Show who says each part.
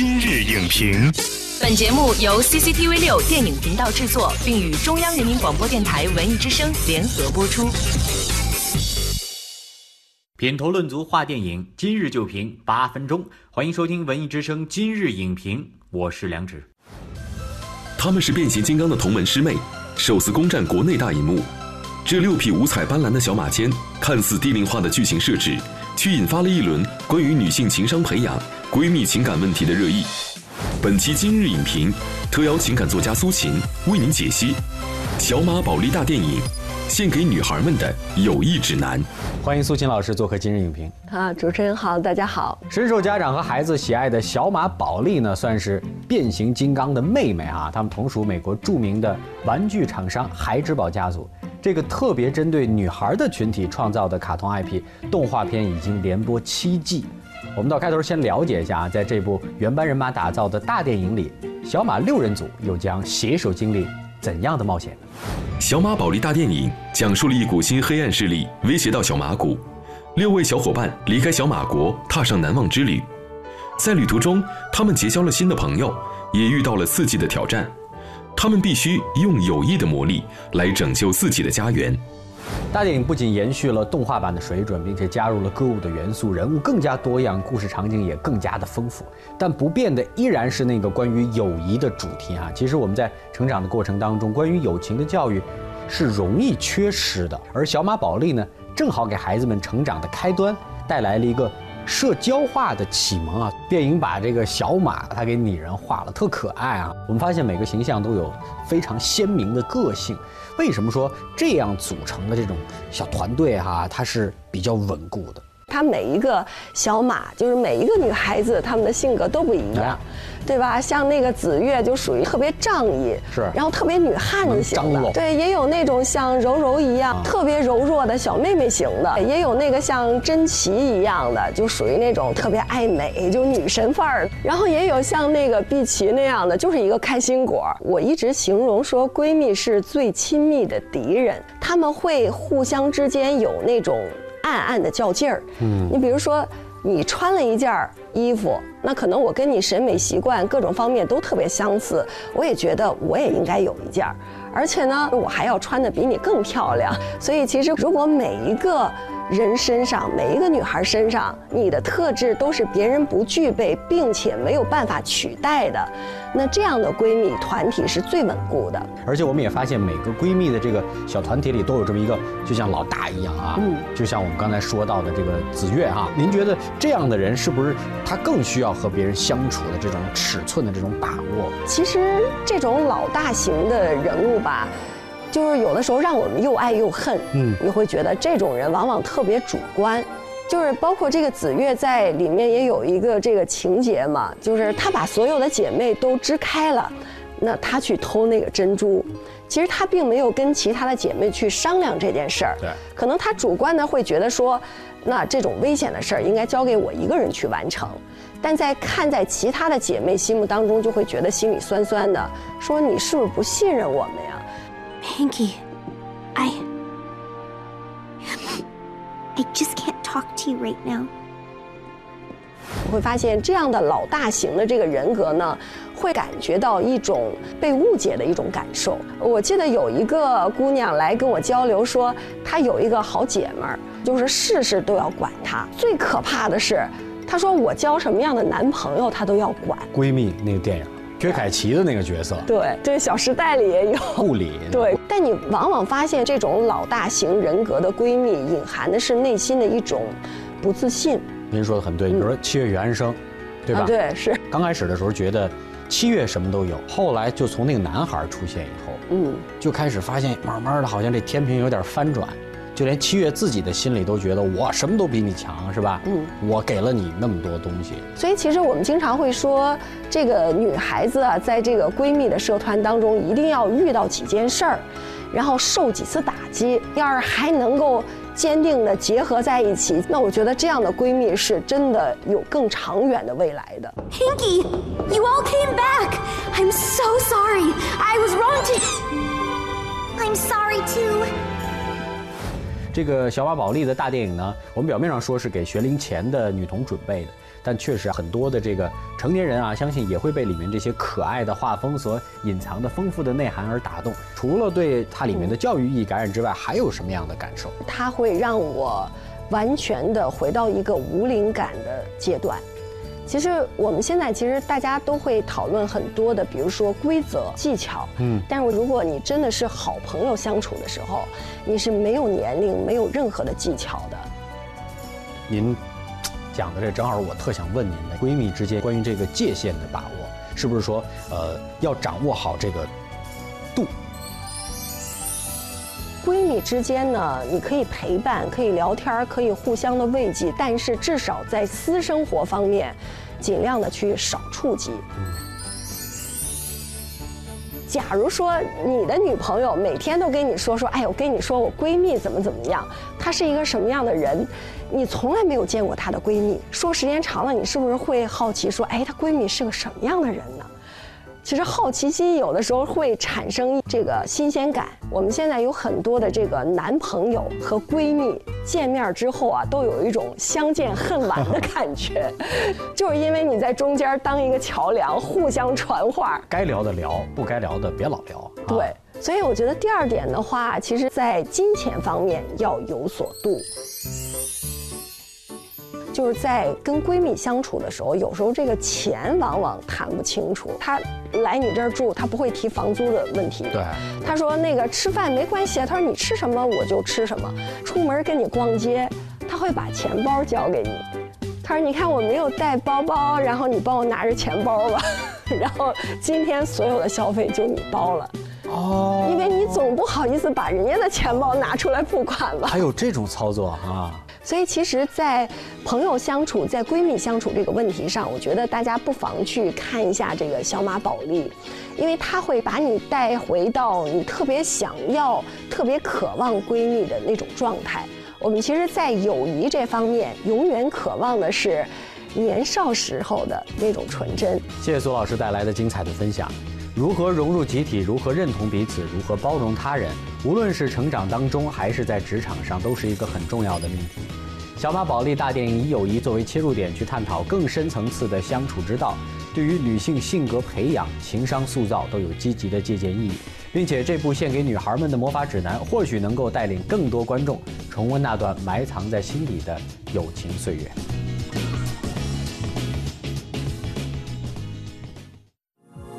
Speaker 1: 今日影评，
Speaker 2: 本节目由 CCTV 六电影频道制作，并与中央人民广播电台文艺之声联合播出。
Speaker 3: 品头论足话电影，今日就评八分钟。欢迎收听文艺之声今日影评，我是梁植。
Speaker 4: 他们是变形金刚的同门师妹，首次攻占国内大银幕。这六匹五彩斑斓的小马间，看似低龄化的剧情设置，却引发了一轮关于女性情商培养、闺蜜情感问题的热议。本期今日影评特邀情感作家苏秦为您解析《小马宝莉大电影》。献给女孩们的友谊指南。
Speaker 5: 欢迎苏秦老师做客今日影评。
Speaker 6: 啊，主持人好，大家好。
Speaker 5: 深受家长和孩子喜爱的小马宝莉呢，算是变形金刚的妹妹啊。他们同属美国著名的玩具厂商孩之宝家族。这个特别针对女孩的群体创造的卡通 IP 动画片已经连播七季。我们到开头先了解一下啊，在这部原班人马打造的大电影里，小马六人组又将携手经历怎样的冒险？
Speaker 4: 小马宝莉大电影讲述了一股新黑暗势力威胁到小马谷，六位小伙伴离开小马国，踏上难忘之旅。在旅途中，他们结交了新的朋友，也遇到了刺激的挑战。他们必须用友谊的魔力来拯救自己的家园。
Speaker 5: 大电影不仅延续了动画版的水准，并且加入了歌舞的元素，人物更加多样，故事场景也更加的丰富。但不变的依然是那个关于友谊的主题啊！其实我们在成长的过程当中，关于友情的教育是容易缺失的。而小马宝莉呢，正好给孩子们成长的开端带来了一个。社交化的启蒙啊，电影把这个小马他给拟人化了，特可爱啊。我们发现每个形象都有非常鲜明的个性。为什么说这样组成的这种小团队哈，它是比较稳固的？
Speaker 6: 他每一个小马，就是每一个女孩子，她们的性格都不一样，对吧？像那个紫月就属于特别仗义，
Speaker 5: 是，
Speaker 6: 然后特别女汉子型的，对，也有那种像柔柔一样特别柔弱的小妹妹型的，也有那个像珍奇一样的，就属于那种特别爱美，就女神范儿。然后也有像那个碧琪那样的，就是一个开心果。我一直形容说，闺蜜是最亲密的敌人，她们会互相之间有那种。暗暗的较劲儿，嗯，你比如说，你穿了一件衣服，那可能我跟你审美习惯各种方面都特别相似，我也觉得我也应该有一件儿，而且呢，我还要穿的比你更漂亮。所以其实如果每一个。人身上每一个女孩身上，你的特质都是别人不具备，并且没有办法取代的。那这样的闺蜜团体是最稳固的。
Speaker 5: 而且我们也发现，每个闺蜜的这个小团体里都有这么一个，就像老大一样啊。嗯。就像我们刚才说到的这个子月啊，您觉得这样的人是不是她更需要和别人相处的这种尺寸的这种把握？
Speaker 6: 其实这种老大型的人物吧。就是有的时候让我们又爱又恨，嗯，你会觉得这种人往往特别主观，就是包括这个紫月在里面也有一个这个情节嘛，就是她把所有的姐妹都支开了，那她去偷那个珍珠，其实她并没有跟其他的姐妹去商量这件事儿，
Speaker 5: 对，
Speaker 6: 可能她主观的会觉得说，那这种危险的事儿应该交给我一个人去完成，但在看在其他的姐妹心目当中，就会觉得心里酸酸的，说你是不是不信任我们呀
Speaker 7: ？Pinky, I. I just can't talk to you right now.
Speaker 6: 我会发现这样的老大型的这个人格呢，会感觉到一种被误解的一种感受。我记得有一个姑娘来跟我交流说，她有一个好姐们儿，就是事事都要管她。最可怕的是，她说我交什么样的男朋友，她都要管。
Speaker 5: 闺蜜那个电影。薛凯琪的那个角色，
Speaker 6: 对，这《小时代》里也有
Speaker 5: 顾里，
Speaker 6: 对。但你往往发现，这种老大型人格的闺蜜，隐含的是内心的一种不自信。
Speaker 5: 您说的很对，你说七月与安生，对吧？
Speaker 6: 对，是。
Speaker 5: 刚开始的时候觉得七月什么都有，后来就从那个男孩出现以后，嗯，就开始发现，慢慢的好像这天平有点翻转。就连七月自己的心里都觉得我什么都比你强，是吧？嗯，我给了你那么多东西。
Speaker 6: 所以其实我们经常会说，这个女孩子啊，在这个闺蜜的社团当中，一定要遇到几件事儿，然后受几次打击，要是还能够坚定的结合在一起，那我觉得这样的闺蜜是真的有更长远的未来的。
Speaker 7: Hinky, you all came back. I'm so sorry. I was wrong to. I'm sorry too.
Speaker 5: 这个小马宝莉的大电影呢，我们表面上说是给学龄前的女童准备的，但确实很多的这个成年人啊，相信也会被里面这些可爱的画风所隐藏的丰富的内涵而打动。除了对它里面的教育意义感染之外，还有什么样的感受？
Speaker 6: 它会让我完全的回到一个无灵感的阶段。其实我们现在其实大家都会讨论很多的，比如说规则、技巧，嗯，但是如果你真的是好朋友相处的时候，你是没有年龄、没有任何的技巧的。
Speaker 5: 您讲的这正好，我特想问您的闺蜜之间关于这个界限的把握，是不是说，呃，要掌握好这个度？
Speaker 6: 你之间呢，你可以陪伴，可以聊天，可以互相的慰藉，但是至少在私生活方面，尽量的去少触及。假如说你的女朋友每天都跟你说说，哎，我跟你说我闺蜜怎么怎么样，她是一个什么样的人，你从来没有见过她的闺蜜，说时间长了，你是不是会好奇说，哎，她闺蜜是个什么样的人？其实好奇心有的时候会产生这个新鲜感。我们现在有很多的这个男朋友和闺蜜见面之后啊，都有一种相见恨晚的感觉，就是因为你在中间当一个桥梁，互相传话。
Speaker 5: 该聊的聊，不该聊的别老聊。
Speaker 6: 对，所以我觉得第二点的话，其实在金钱方面要有所度。就是在跟闺蜜相处的时候，有时候这个钱往往谈不清楚。她来你这儿住，她不会提房租的问题。
Speaker 5: 对，
Speaker 6: 她说那个吃饭没关系，她说你吃什么我就吃什么。出门跟你逛街，她会把钱包交给你。她说你看我没有带包包，然后你帮我拿着钱包吧。然后今天所有的消费就你包了。哦，因为你总不好意思把人家的钱包拿出来付款吧？
Speaker 5: 还有这种操作啊？
Speaker 6: 所以，其实，在朋友相处、在闺蜜相处这个问题上，我觉得大家不妨去看一下这个小马宝莉，因为它会把你带回到你特别想要、特别渴望闺蜜的那种状态。我们其实，在友谊这方面，永远渴望的是年少时候的那种纯真。
Speaker 5: 谢谢苏老师带来的精彩的分享。如何融入集体？如何认同彼此？如何包容他人？无论是成长当中，还是在职场上，都是一个很重要的命题。小马宝莉大电影以友谊作为切入点，去探讨更深层次的相处之道，对于女性性格培养、情商塑造都有积极的借鉴意义，并且这部献给女孩们的魔法指南，或许能够带领更多观众重温那段埋藏在心底的友情岁月。